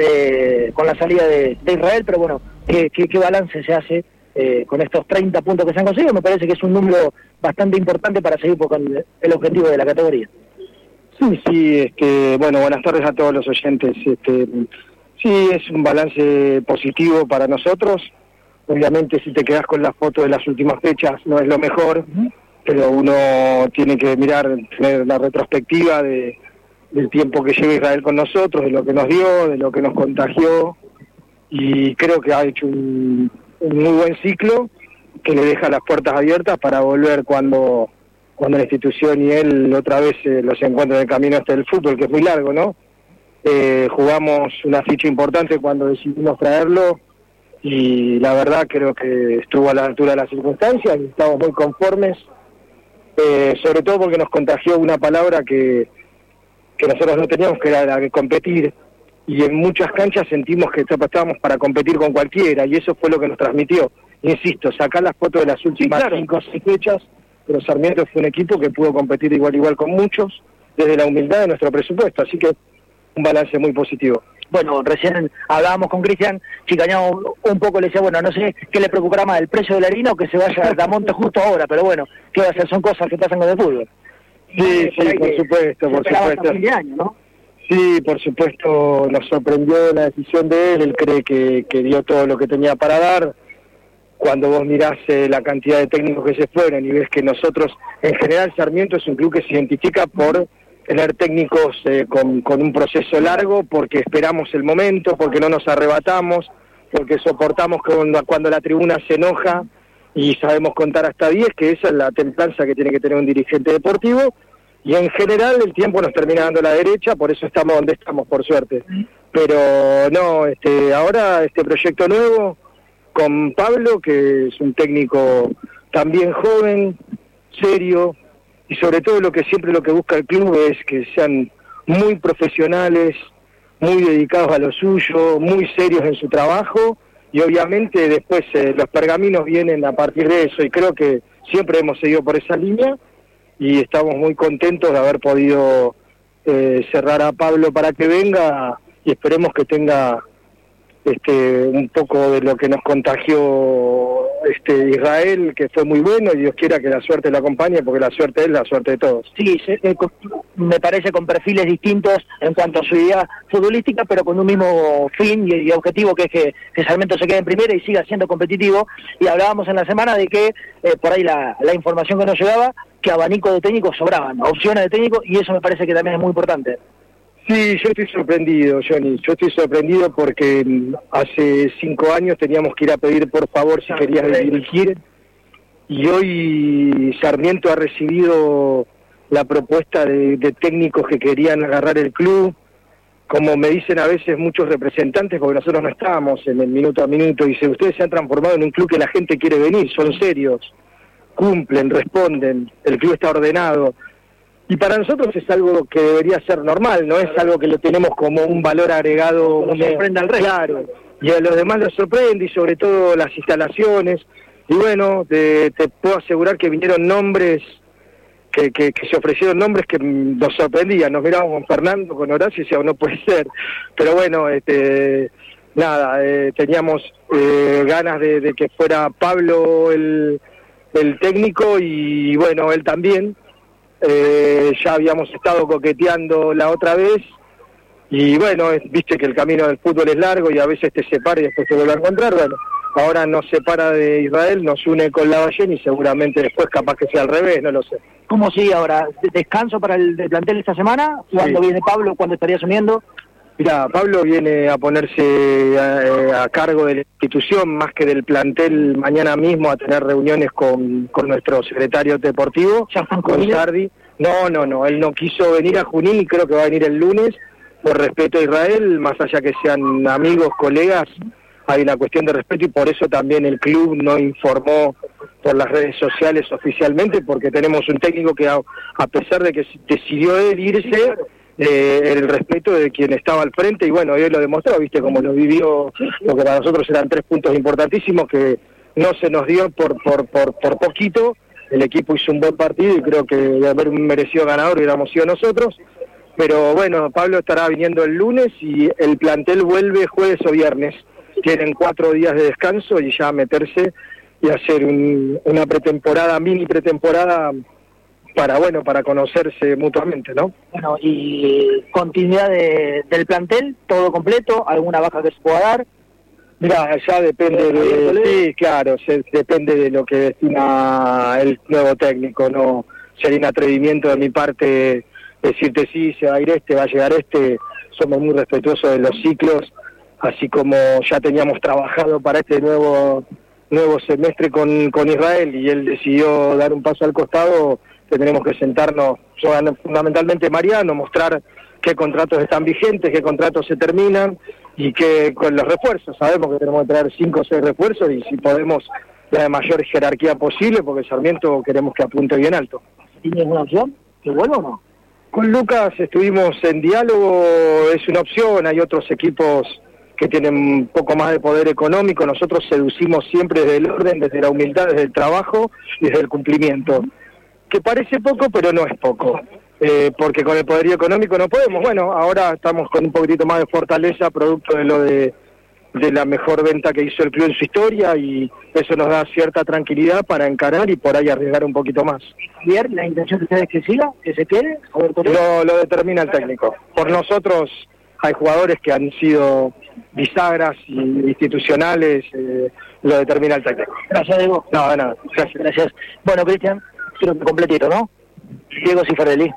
eh, con la salida de, Israel, pero bueno, ¿qué, balance se hace eh, con estos 30 puntos que se han conseguido? Me parece que es un número bastante importante para seguir con el objetivo de la categoría. Sí, sí, este, bueno, buenas tardes a todos los oyentes. Este, sí, es un balance positivo para nosotros. Obviamente, si te quedas con la foto de las últimas fechas, no es lo mejor, pero uno tiene que mirar, tener la retrospectiva de, del tiempo que lleva Israel con nosotros, de lo que nos dio, de lo que nos contagió, y creo que ha hecho un, muy buen ciclo que le deja las puertas abiertas para volver cuando cuando la institución y él otra vez eh, los encuentran en el camino hasta el fútbol, que es muy largo, ¿no? Eh, jugamos una ficha importante cuando decidimos traerlo y la verdad creo que estuvo a la altura de las circunstancias y estamos muy conformes, eh, sobre todo porque nos contagió una palabra que, que nosotros no teníamos, que era la de competir, y en muchas canchas sentimos que estábamos para competir con cualquiera, y eso fue lo que nos transmitió. Insisto, sacar las fotos de las últimas cinco o seis fechas, pero Sarmiento fue un equipo que pudo competir igual igual con muchos, desde la humildad de nuestro presupuesto, así que un balance muy positivo. Bueno, recién hablábamos con Cristian, Chicañao un poco le decía, bueno, no sé qué le preocupará más, el precio de la harina o que se vaya a monte justo ahora, pero bueno, ¿qué va a hacer? Son cosas que pasan con el fútbol. Sí, sí, por supuesto, por supuesto. Sí, por supuesto, nos sorprendió la decisión de él, él cree que, que dio todo lo que tenía para dar. Cuando vos mirás eh, la cantidad de técnicos que se fueron y ves que nosotros, en general Sarmiento es un club que se identifica por tener técnicos eh, con, con un proceso largo, porque esperamos el momento, porque no nos arrebatamos, porque soportamos cuando, cuando la tribuna se enoja y sabemos contar hasta 10, que esa es la templanza que tiene que tener un dirigente deportivo, y en general el tiempo nos termina dando la derecha, por eso estamos donde estamos, por suerte. Pero no, este, ahora este proyecto nuevo con Pablo, que es un técnico también joven, serio, y sobre todo lo que siempre lo que busca el club es que sean muy profesionales, muy dedicados a lo suyo, muy serios en su trabajo y obviamente después eh, los pergaminos vienen a partir de eso y creo que siempre hemos seguido por esa línea y estamos muy contentos de haber podido eh, cerrar a Pablo para que venga y esperemos que tenga este un poco de lo que nos contagió este Israel, que fue muy bueno, y Dios quiera que la suerte lo acompañe, porque la suerte es la suerte de todos. Sí, eh, me parece con perfiles distintos en cuanto a su idea futbolística, pero con un mismo fin y, objetivo, que es que, que, se quede en primera y siga siendo competitivo. Y hablábamos en la semana de que, eh, por ahí la, la información que nos llegaba, que abanico de técnicos sobraban, opciones de técnico, y eso me parece que también es muy importante. Sí, yo estoy sorprendido, Johnny. Yo estoy sorprendido porque mm, hace cinco años teníamos que ir a pedir por favor si querías dirigir y hoy Sarmiento ha recibido la propuesta de, técnicos que querían agarrar el club. Como me dicen a veces muchos representantes, porque nosotros no estábamos en el minuto a minuto, dice, ustedes se han transformado en un club que la gente quiere venir, son serios, cumplen, responden, el club está ordenado y para nosotros es algo que debería ser normal, no es algo que lo tenemos como un valor agregado, sorprende al resto. Claro, y a los demás les sorprende y sobre todo las instalaciones. Y bueno, te, puedo asegurar que vinieron nombres, que, que, se ofrecieron nombres que nos sorprendían. Nos mirábamos con Fernando, con Horacio y decíamos, no puede ser. Pero bueno, este, nada, eh, teníamos eh, ganas de, de, que fuera Pablo el, el técnico y bueno, él también eh, ya habíamos estado coqueteando la otra vez y bueno, viste que el camino del fútbol es largo y a veces te separa y después te vuelve a encontrar, bueno, ahora nos separa de Israel, nos une con la Ballén y seguramente después capaz que sea al revés, no lo sé. ¿Cómo sigue ahora? ¿Descanso para el, plantel esta semana? ¿Cuándo viene Pablo? ¿Cuándo estaría asumiendo? Mira, Pablo viene a ponerse a, cargo de la institución más que del plantel mañana mismo a tener reuniones con, con nuestro secretario deportivo, ¿Ya con Sardi. No, no, no, él no quiso venir a Junín y creo que va a venir el lunes, por respeto a Israel, más allá que sean amigos, colegas, hay una cuestión de respeto y por eso también el club no informó por las redes sociales oficialmente, porque tenemos un técnico que a, pesar de que decidió él irse, eh, el respeto de quien estaba al frente y bueno, él lo demostró, viste cómo lo vivió, lo que para nosotros eran tres puntos importantísimos que no se nos dio por, por, por, por poquito, el equipo hizo un buen partido y creo que de haber un merecido ganador hubiéramos sido nosotros, pero bueno, Pablo estará viniendo el lunes y el plantel vuelve jueves o viernes. Tienen cuatro días de descanso y ya meterse y hacer una pretemporada, mini pretemporada para bueno para conocerse mutuamente, ¿no? Bueno, y continuidad del plantel, todo completo, alguna baja que se pueda dar. Mira, ya depende de, sí, claro, se, depende de lo que destina el nuevo técnico, no sería un atrevimiento de mi parte decirte sí, se va a ir este, va a llegar este, somos muy respetuosos de los ciclos así como ya teníamos trabajado para este nuevo nuevo semestre con, con Israel y él decidió dar un paso al costado, tendremos que sentarnos, fundamentalmente Mariano, mostrar qué contratos están vigentes, qué contratos se terminan y que con los refuerzos, sabemos que tenemos que traer cinco o seis refuerzos y si podemos la mayor jerarquía posible, porque Sarmiento queremos que apunte bien alto. ¿Tienes una opción? ¿Que vuelva o no? Con Lucas estuvimos en diálogo, es una opción, hay otros equipos que tienen un poco más de poder económico, nosotros seducimos siempre desde el orden, desde la humildad, desde el trabajo y desde el cumplimiento. Que parece poco, pero no es poco, eh, porque con el poderío económico no podemos. Bueno, ahora estamos con un poquitito más de fortaleza, producto de lo de, de la mejor venta que hizo el club en su historia y eso nos da cierta tranquilidad para encarar y por ahí arriesgar un poquito más. Javier, ¿la intención de ustedes es que siga, que se quede? Lo, lo determina el técnico. Por nosotros hay jugadores que han sido bisagras institucionales, eh, lo determina el técnico. Gracias, Diego. No, de nada. Gracias. Gracias. Bueno, Cristian, completito, ¿no? Diego Cifarelli.